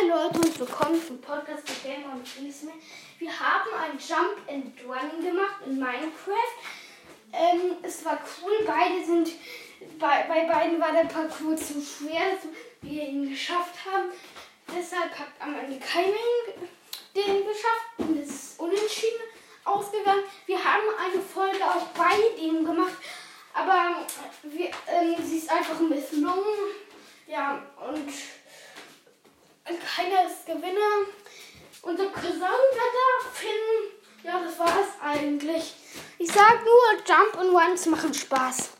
Hi Leute und willkommen zum Podcast mit Gamer und Friesman. Wir haben ein Jump and Run gemacht in Minecraft. Ähm, es war cool, beide sind, bei, bei beiden war der Parcours zu schwer, dass wir ihn geschafft haben. Deshalb hat am Ende keiner den geschafft und es ist unentschieden ausgegangen. Wir haben eine Folge auch bei dem gemacht, aber wir, ähm, sie ist einfach misslungen. Ja, und keiner ist Gewinner. Unser Cousin da, Finn. Ja, das war es eigentlich. Ich sag nur, Jump and Runs machen Spaß.